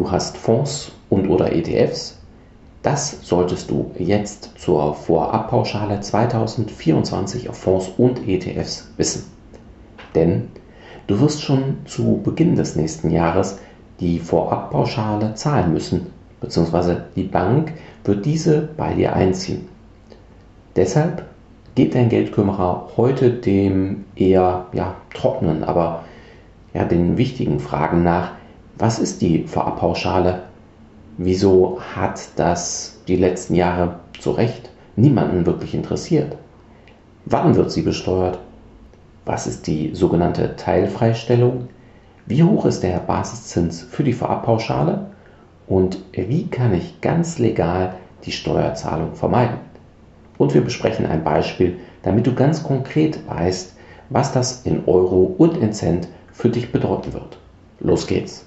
Du hast Fonds und oder ETFs. Das solltest du jetzt zur Vorabpauschale 2024 auf Fonds und ETFs wissen. Denn du wirst schon zu Beginn des nächsten Jahres die Vorabpauschale zahlen müssen, beziehungsweise die Bank wird diese bei dir einziehen. Deshalb geht dein Geldkümmerer heute dem eher ja, trockenen, aber ja, den wichtigen Fragen nach. Was ist die Vorabpauschale? Wieso hat das die letzten Jahre zu Recht niemanden wirklich interessiert? Wann wird sie besteuert? Was ist die sogenannte Teilfreistellung? Wie hoch ist der Basiszins für die Vorabpauschale? Und wie kann ich ganz legal die Steuerzahlung vermeiden? Und wir besprechen ein Beispiel, damit du ganz konkret weißt, was das in Euro und in Cent für dich bedeuten wird. Los geht's!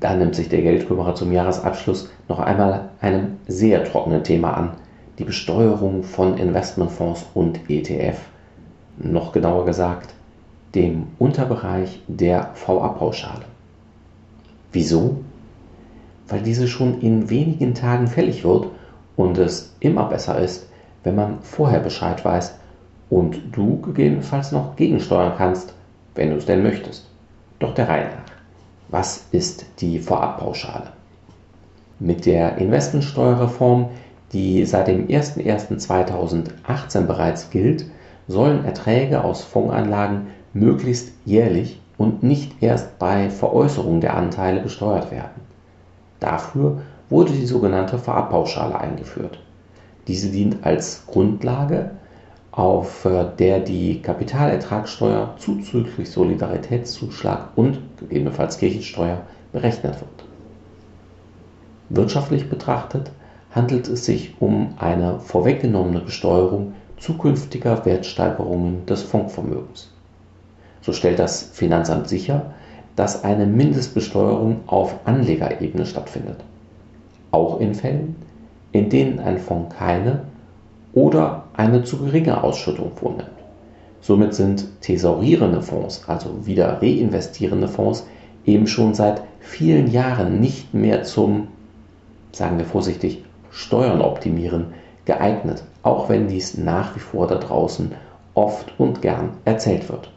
Da nimmt sich der Geldkümmerer zum Jahresabschluss noch einmal einem sehr trockenen Thema an, die Besteuerung von Investmentfonds und ETF. Noch genauer gesagt, dem Unterbereich der VA-Pauschale. Wieso? Weil diese schon in wenigen Tagen fällig wird und es immer besser ist, wenn man vorher Bescheid weiß und du gegebenenfalls noch gegensteuern kannst, wenn du es denn möchtest. Doch der Reihe nach. Was ist die Vorabpauschale? Mit der Investmentsteuerreform, die seit dem 01.01.2018 bereits gilt, sollen Erträge aus Fondsanlagen möglichst jährlich und nicht erst bei Veräußerung der Anteile besteuert werden. Dafür wurde die sogenannte Vorabpauschale eingeführt. Diese dient als Grundlage, auf äh, der die Kapitalertragssteuer zuzüglich Solidaritätszuschlag und gegebenenfalls Kirchensteuer berechnet wird. Wirtschaftlich betrachtet handelt es sich um eine vorweggenommene Besteuerung zukünftiger Wertsteigerungen des Fondsvermögens. So stellt das Finanzamt sicher, dass eine Mindestbesteuerung auf Anlegerebene stattfindet. Auch in Fällen, in denen ein Fonds keine oder eine zu geringe Ausschüttung vornimmt. Somit sind thesaurierende Fonds, also wieder reinvestierende Fonds, eben schon seit vielen Jahren nicht mehr zum, sagen wir vorsichtig, Steuern optimieren geeignet, auch wenn dies nach wie vor da draußen oft und gern erzählt wird.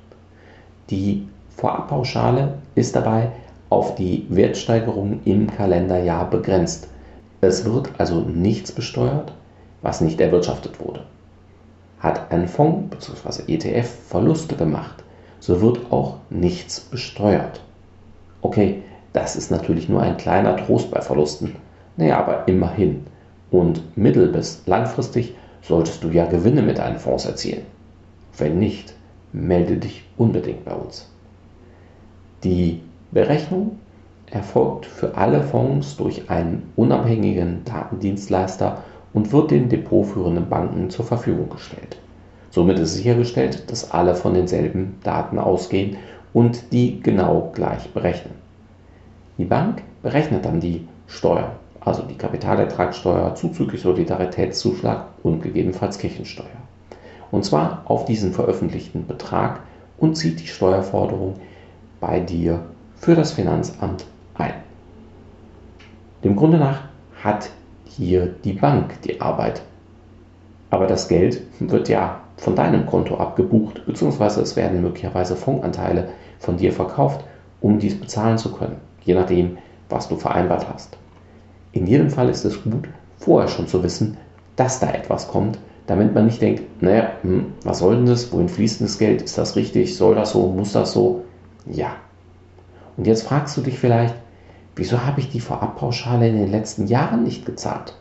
Die Vorabpauschale ist dabei auf die Wertsteigerung im Kalenderjahr begrenzt. Es wird also nichts besteuert, was nicht erwirtschaftet wurde. Hat ein Fonds bzw. ETF Verluste gemacht, so wird auch nichts besteuert. Okay, das ist natürlich nur ein kleiner Trost bei Verlusten. Naja, aber immerhin. Und mittel- bis langfristig solltest du ja Gewinne mit deinen Fonds erzielen. Wenn nicht, melde dich unbedingt bei uns. Die Berechnung erfolgt für alle Fonds durch einen unabhängigen Datendienstleister und wird den depotführenden Banken zur Verfügung gestellt. Somit ist sichergestellt, dass alle von denselben Daten ausgehen und die genau gleich berechnen. Die Bank berechnet dann die Steuer, also die Kapitalertragssteuer zuzüglich Solidaritätszuschlag und gegebenenfalls Kirchensteuer und zwar auf diesen veröffentlichten Betrag und zieht die Steuerforderung bei dir für das Finanzamt ein. Dem Grunde nach hat hier die Bank die Arbeit. Aber das Geld wird ja von deinem Konto abgebucht, beziehungsweise es werden möglicherweise Fondsanteile von dir verkauft, um dies bezahlen zu können, je nachdem, was du vereinbart hast. In jedem Fall ist es gut, vorher schon zu wissen, dass da etwas kommt, damit man nicht denkt, naja, hm, was soll denn das? Wohin fließt denn das Geld? Ist das richtig? Soll das so? Muss das so? Ja. Und jetzt fragst du dich vielleicht, wieso habe ich die Vorabpauschale in den letzten Jahren nicht gezahlt?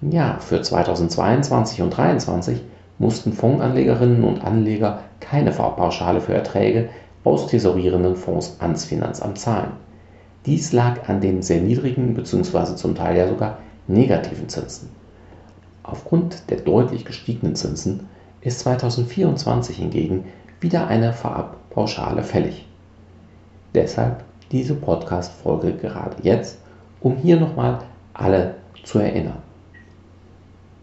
Ja, für 2022 und 2023 mussten Fondsanlegerinnen und Anleger keine Vorpauschale für Erträge aus tesorierenden Fonds ans Finanzamt zahlen. Dies lag an den sehr niedrigen bzw. zum Teil ja sogar negativen Zinsen. Aufgrund der deutlich gestiegenen Zinsen ist 2024 hingegen wieder eine Vorabpauschale fällig. Deshalb diese Podcast-Folge gerade jetzt, um hier nochmal alle zu erinnern.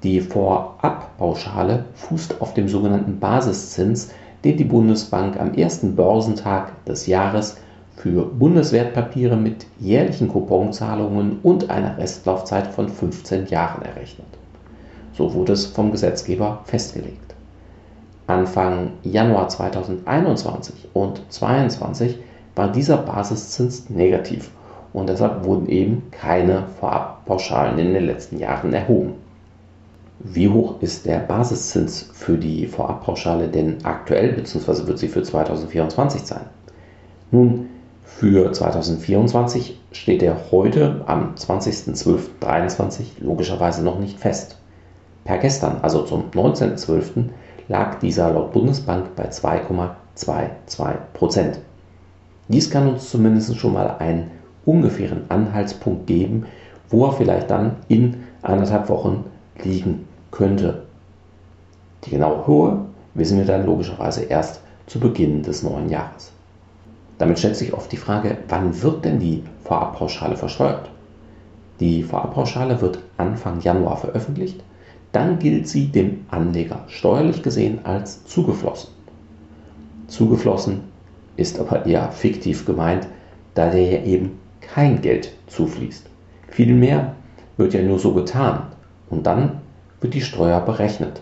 Die Vorabpauschale fußt auf dem sogenannten Basiszins, den die Bundesbank am ersten Börsentag des Jahres für Bundeswertpapiere mit jährlichen Couponzahlungen und einer Restlaufzeit von 15 Jahren errechnet. So wurde es vom Gesetzgeber festgelegt. Anfang Januar 2021 und 2022 war dieser Basiszins negativ und deshalb wurden eben keine Vorabpauschalen in den letzten Jahren erhoben. Wie hoch ist der Basiszins für die Vorabpauschale denn aktuell, beziehungsweise wird sie für 2024 sein? Nun, für 2024 steht er heute am 20.12.23 logischerweise noch nicht fest. Per gestern, also zum 19.12., lag dieser laut Bundesbank bei 2,22 Prozent. Dies kann uns zumindest schon mal einen ungefähren Anhaltspunkt geben, wo er vielleicht dann in anderthalb Wochen liegen könnte. Die genaue Höhe wissen wir dann logischerweise erst zu Beginn des neuen Jahres. Damit stellt sich oft die Frage, wann wird denn die Vorabpauschale versteuert? Die Vorabpauschale wird Anfang Januar veröffentlicht, dann gilt sie dem Anleger steuerlich gesehen als zugeflossen. Zugeflossen ist aber eher fiktiv gemeint, da der ja eben kein Geld zufließt. Vielmehr wird ja nur so getan und dann wird die Steuer berechnet.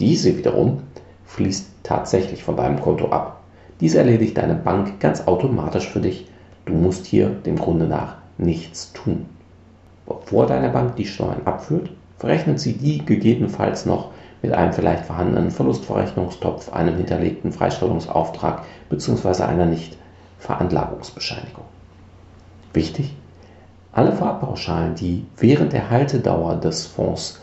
Diese wiederum fließt tatsächlich von deinem Konto ab. Dies erledigt deine Bank ganz automatisch für dich. Du musst hier dem Grunde nach nichts tun. Bevor deine Bank die Steuern abführt, verrechnet sie die gegebenenfalls noch mit einem vielleicht vorhandenen Verlustverrechnungstopf, einem hinterlegten Freistellungsauftrag bzw. einer Nicht-Veranlagungsbescheinigung. Wichtig, alle Vorabpauschalen, die während der Haltedauer des Fonds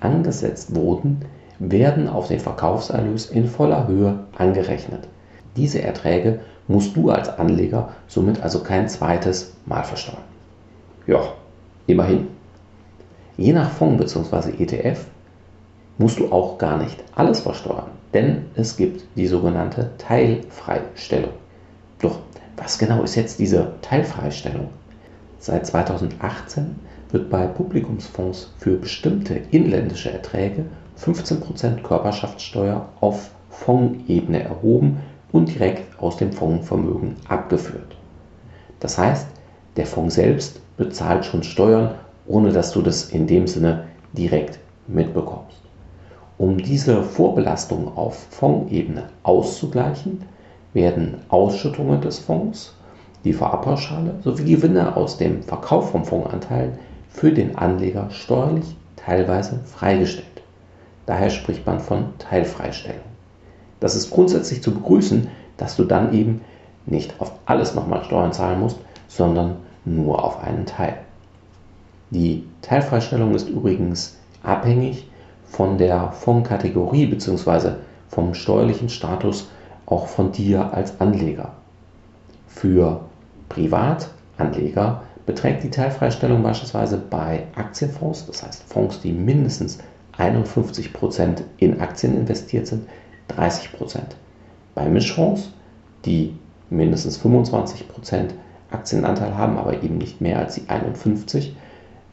angesetzt wurden, werden auf den Verkaufserlös in voller Höhe angerechnet. Diese Erträge musst du als Anleger somit also kein zweites Mal versteuern. Ja, immerhin. Je nach Fonds bzw. ETF musst du auch gar nicht alles versteuern, denn es gibt die sogenannte Teilfreistellung. Doch was genau ist jetzt diese Teilfreistellung? Seit 2018 wird bei Publikumsfonds für bestimmte inländische Erträge 15% Körperschaftssteuer auf Fondsebene erhoben und direkt aus dem Fondsvermögen abgeführt. Das heißt, der Fonds selbst bezahlt schon Steuern, ohne dass du das in dem Sinne direkt mitbekommst. Um diese Vorbelastung auf Fondsebene auszugleichen, werden Ausschüttungen des Fonds, die Vorabpauschale sowie Gewinne aus dem Verkauf vom Fondsanteil für den Anleger steuerlich teilweise freigestellt. Daher spricht man von Teilfreistellung. Das ist grundsätzlich zu begrüßen, dass du dann eben nicht auf alles nochmal Steuern zahlen musst, sondern nur auf einen Teil. Die Teilfreistellung ist übrigens abhängig von der Fondskategorie bzw. vom steuerlichen Status auch von dir als Anleger. Für Privatanleger beträgt die Teilfreistellung beispielsweise bei Aktienfonds, das heißt Fonds, die mindestens 51% in Aktien investiert sind, 30%. Bei Mischfonds, die mindestens 25% Aktienanteil haben, aber eben nicht mehr als die 51,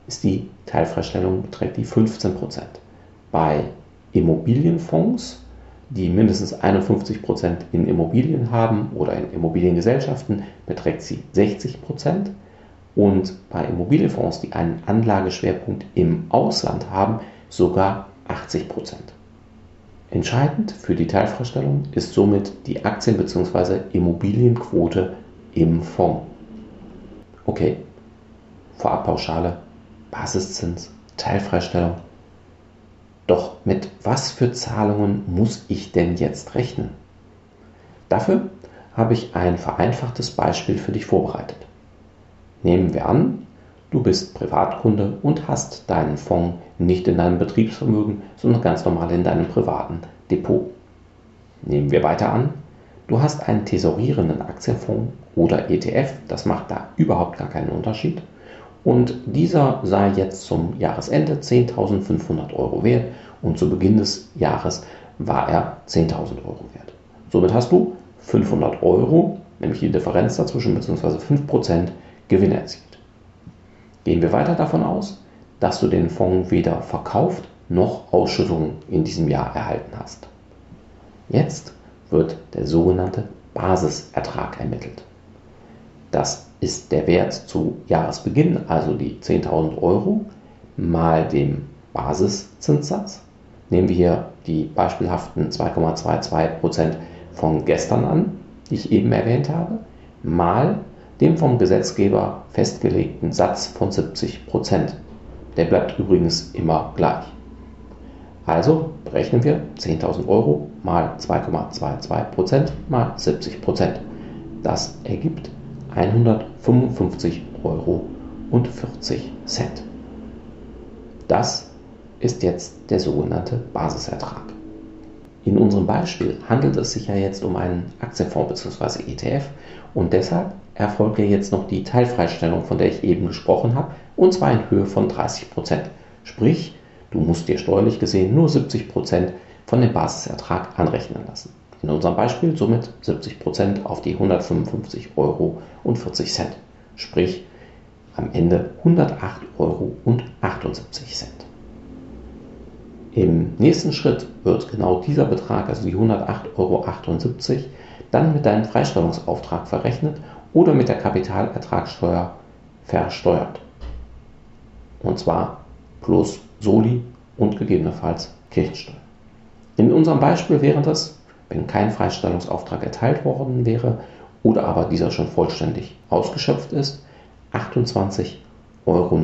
ist die Teilfreistellung beträgt die 15%. Bei Immobilienfonds, die mindestens 51% in Immobilien haben oder in Immobiliengesellschaften, beträgt sie 60%. Und bei Immobilienfonds, die einen Anlageschwerpunkt im Ausland haben, sogar 80% Entscheidend für die Teilfreistellung ist somit die Aktien- bzw. Immobilienquote im Fonds. Okay, Vorabpauschale, Basiszins, Teilfreistellung. Doch mit was für Zahlungen muss ich denn jetzt rechnen? Dafür habe ich ein vereinfachtes Beispiel für dich vorbereitet. Nehmen wir an, du bist Privatkunde und hast deinen Fonds nicht in deinem Betriebsvermögen, sondern ganz normal in deinem privaten Depot. Nehmen wir weiter an, du hast einen tesorierenden Aktienfonds oder ETF, das macht da überhaupt gar keinen Unterschied. Und dieser sei jetzt zum Jahresende 10.500 Euro wert und zu Beginn des Jahres war er 10.000 Euro wert. Somit hast du 500 Euro, nämlich die Differenz dazwischen bzw. 5% Gewinn erzielt. Gehen wir weiter davon aus, dass du den Fonds weder verkauft noch Ausschüttungen in diesem Jahr erhalten hast. Jetzt wird der sogenannte Basisertrag ermittelt. Das ist der Wert zu Jahresbeginn, also die 10.000 Euro, mal dem Basiszinssatz. Nehmen wir hier die beispielhaften 2,22% von gestern an, die ich eben erwähnt habe, mal dem vom Gesetzgeber festgelegten Satz von 70 Prozent. Der bleibt übrigens immer gleich. Also berechnen wir 10.000 Euro mal 2,22 Prozent mal 70 Prozent. Das ergibt 155 Euro und 40 Cent. Das ist jetzt der sogenannte Basisertrag. In unserem Beispiel handelt es sich ja jetzt um einen Aktienfonds bzw. ETF und deshalb erfolgt ja jetzt noch die Teilfreistellung, von der ich eben gesprochen habe, und zwar in Höhe von 30 Prozent. Sprich, du musst dir steuerlich gesehen nur 70 Prozent von dem Basisertrag anrechnen lassen. In unserem Beispiel somit 70 Prozent auf die 155 Euro und 40 Cent. Sprich, am Ende 108 Euro und 78 Cent. Im nächsten Schritt wird genau dieser Betrag, also die 108,78 Euro, dann mit deinem Freistellungsauftrag verrechnet oder mit der Kapitalertragssteuer versteuert. Und zwar plus Soli und gegebenenfalls Kirchensteuer. In unserem Beispiel wäre das, wenn kein Freistellungsauftrag erteilt worden wäre oder aber dieser schon vollständig ausgeschöpft ist, 28,69 Euro,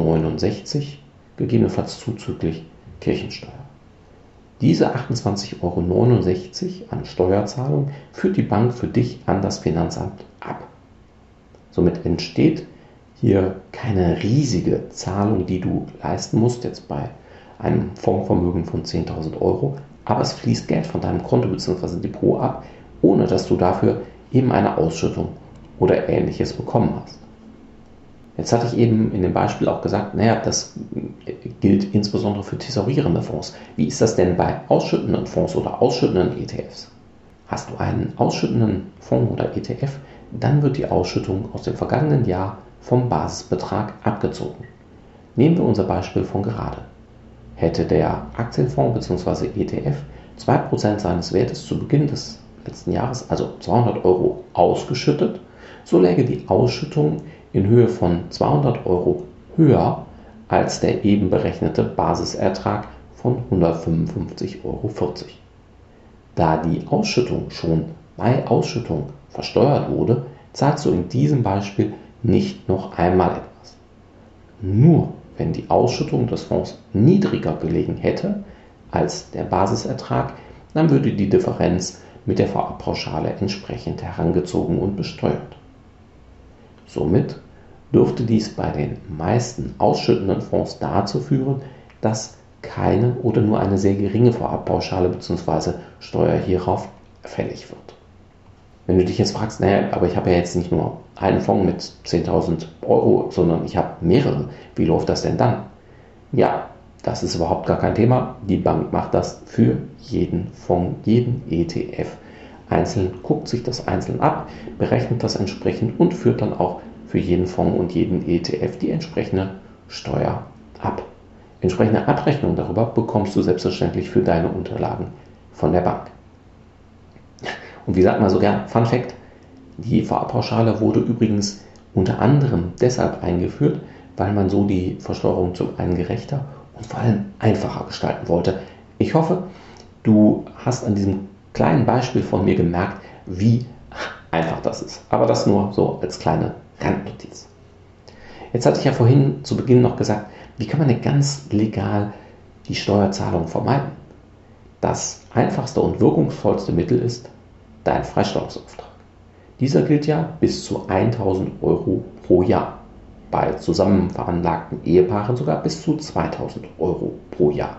gegebenenfalls zuzüglich Kirchensteuer. Diese 28,69 Euro an Steuerzahlung führt die Bank für dich an das Finanzamt ab. Somit entsteht hier keine riesige Zahlung, die du leisten musst, jetzt bei einem Fondsvermögen von 10.000 Euro, aber es fließt Geld von deinem Konto bzw. Depot ab, ohne dass du dafür eben eine Ausschüttung oder ähnliches bekommen hast. Jetzt hatte ich eben in dem Beispiel auch gesagt, naja, das gilt insbesondere für tesorierende Fonds. Wie ist das denn bei ausschüttenden Fonds oder ausschüttenden ETFs? Hast du einen ausschüttenden Fonds oder ETF, dann wird die Ausschüttung aus dem vergangenen Jahr vom Basisbetrag abgezogen. Nehmen wir unser Beispiel von gerade. Hätte der Aktienfonds bzw. ETF 2% seines Wertes zu Beginn des letzten Jahres, also 200 Euro, ausgeschüttet, so läge die Ausschüttung in Höhe von 200 Euro höher als der eben berechnete Basisertrag von 155,40 Euro. Da die Ausschüttung schon bei Ausschüttung versteuert wurde, zahlst du in diesem Beispiel nicht noch einmal etwas. Nur wenn die Ausschüttung des Fonds niedriger gelegen hätte als der Basisertrag, dann würde die Differenz mit der Vorabpauschale entsprechend herangezogen und besteuert. Somit dürfte dies bei den meisten ausschüttenden Fonds dazu führen, dass keine oder nur eine sehr geringe Vorabpauschale bzw. Steuer hierauf fällig wird. Wenn du dich jetzt fragst, naja, aber ich habe ja jetzt nicht nur einen Fonds mit 10.000 Euro, sondern ich habe mehrere, wie läuft das denn dann? Ja, das ist überhaupt gar kein Thema. Die Bank macht das für jeden Fonds, jeden ETF einzeln, guckt sich das einzeln ab, berechnet das entsprechend und führt dann auch für jeden Fonds und jeden ETF die entsprechende Steuer ab. Entsprechende Abrechnung darüber bekommst du selbstverständlich für deine Unterlagen von der Bank. Und wie sagt man so gern, Fun Fact, die Vorabpauschale wurde übrigens unter anderem deshalb eingeführt, weil man so die Versteuerung zum einen gerechter und vor allem einfacher gestalten wollte. Ich hoffe, du hast an diesem kleinen Beispiel von mir gemerkt, wie einfach das ist. Aber das nur so als kleine Randnotiz. Jetzt hatte ich ja vorhin zu Beginn noch gesagt, wie kann man denn ganz legal die Steuerzahlung vermeiden? Das einfachste und wirkungsvollste Mittel ist dein Freistellungsauftrag. Dieser gilt ja bis zu 1000 Euro pro Jahr. Bei zusammen veranlagten Ehepaaren sogar bis zu 2000 Euro pro Jahr.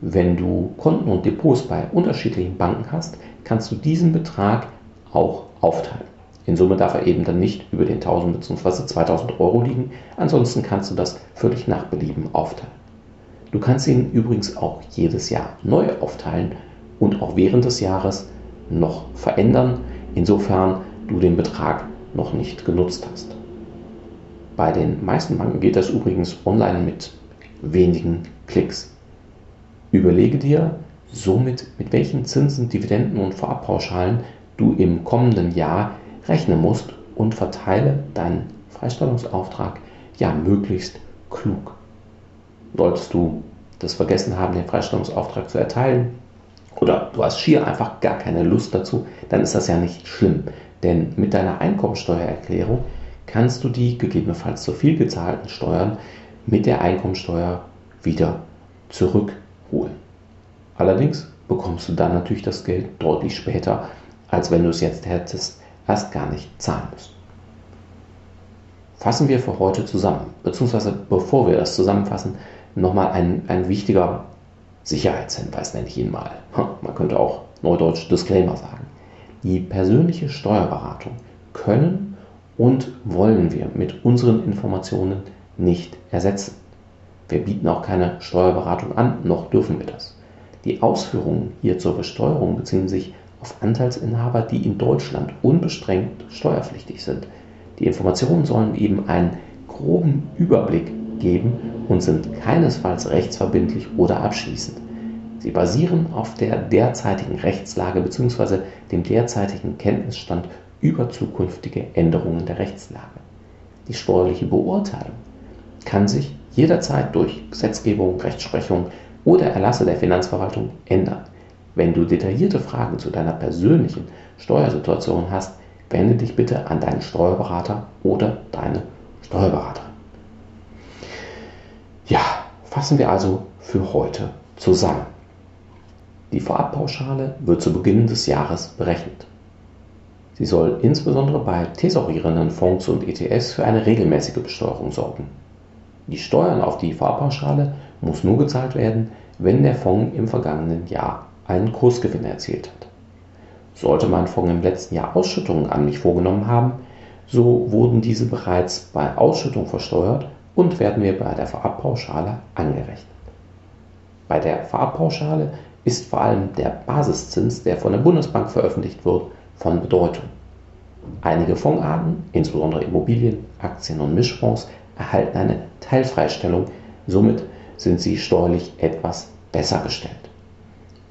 wenn du Konten und Depots bei unterschiedlichen Banken hast, kannst du diesen Betrag auch aufteilen. In Summe darf er eben dann nicht über den 1000 bzw. 2000 Euro liegen, ansonsten kannst du das völlig nach Belieben aufteilen. Du kannst ihn übrigens auch jedes Jahr neu aufteilen und auch während des Jahres noch verändern, insofern du den Betrag noch nicht genutzt hast. Bei den meisten Banken geht das übrigens online mit wenigen Klicks. Überlege dir somit, mit welchen Zinsen, Dividenden und Vorabpauschalen du im kommenden Jahr rechnen musst und verteile deinen Freistellungsauftrag ja möglichst klug. Solltest du das vergessen haben, den Freistellungsauftrag zu erteilen, oder du hast schier einfach gar keine Lust dazu, dann ist das ja nicht schlimm. Denn mit deiner Einkommensteuererklärung kannst du die gegebenenfalls zu viel gezahlten Steuern mit der Einkommensteuer wieder zurückholen. Allerdings bekommst du dann natürlich das Geld deutlich später, als wenn du es jetzt hättest erst gar nicht zahlen müssen. Fassen wir für heute zusammen, beziehungsweise bevor wir das zusammenfassen, nochmal ein, ein wichtiger Sicherheitshinweis, nenne ich ihn mal. Man könnte auch neudeutsch Disclaimer sagen. Die persönliche Steuerberatung können und wollen wir mit unseren Informationen nicht ersetzen. Wir bieten auch keine Steuerberatung an, noch dürfen wir das. Die Ausführungen hier zur Besteuerung beziehen sich auf Anteilsinhaber, die in Deutschland unbeschränkt steuerpflichtig sind. Die Informationen sollen eben einen groben Überblick geben und sind keinesfalls rechtsverbindlich oder abschließend. Sie basieren auf der derzeitigen Rechtslage bzw. dem derzeitigen Kenntnisstand über zukünftige Änderungen der Rechtslage. Die steuerliche Beurteilung kann sich jederzeit durch Gesetzgebung, Rechtsprechung oder Erlasse der Finanzverwaltung ändern. Wenn du detaillierte Fragen zu deiner persönlichen Steuersituation hast, wende dich bitte an deinen Steuerberater oder deine Steuerberaterin. Ja, fassen wir also für heute zusammen. Die Vorabpauschale wird zu Beginn des Jahres berechnet. Sie soll insbesondere bei thesaurierenden Fonds und ETFs für eine regelmäßige Besteuerung sorgen. Die Steuern auf die Vorabpauschale muss nur gezahlt werden, wenn der Fonds im vergangenen Jahr einen Kursgewinn erzielt hat. Sollte mein Fonds im letzten Jahr Ausschüttungen an mich vorgenommen haben, so wurden diese bereits bei Ausschüttung versteuert und werden mir bei der Vorabpauschale angerechnet. Bei der Vorabpauschale ist vor allem der Basiszins, der von der Bundesbank veröffentlicht wird, von Bedeutung. Einige Fondsarten, insbesondere Immobilien, Aktien und Mischfonds, erhalten eine Teilfreistellung, somit sind sie steuerlich etwas besser gestellt.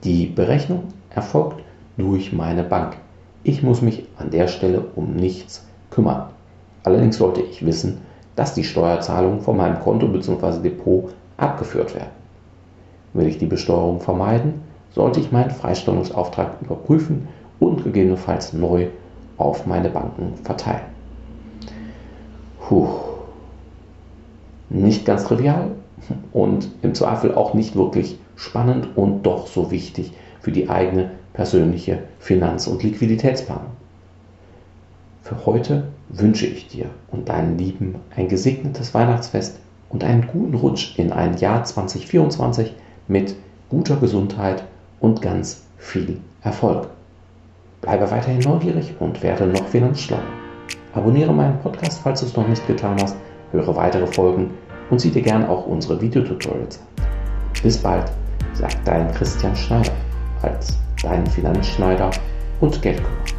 Die Berechnung erfolgt durch meine Bank. Ich muss mich an der Stelle um nichts kümmern. Allerdings sollte ich wissen, dass die Steuerzahlungen von meinem Konto bzw. Depot abgeführt werden. Will ich die Besteuerung vermeiden, sollte ich meinen Freistellungsauftrag überprüfen und gegebenenfalls neu auf meine Banken verteilen. Puh. Nicht ganz trivial und im Zweifel auch nicht wirklich spannend und doch so wichtig für die eigene persönliche Finanz- und Liquiditätsplanung. Für heute wünsche ich dir und deinen Lieben ein gesegnetes Weihnachtsfest und einen guten Rutsch in ein Jahr 2024 mit guter Gesundheit und ganz viel Erfolg. Bleibe weiterhin neugierig und werde noch finanzschlau. Abonniere meinen Podcast, falls du es noch nicht getan hast, höre weitere Folgen und sieh dir gern auch unsere Videotutorials an. Bis bald, sagt dein Christian Schneider als dein Finanzschneider und Geldkümmerer.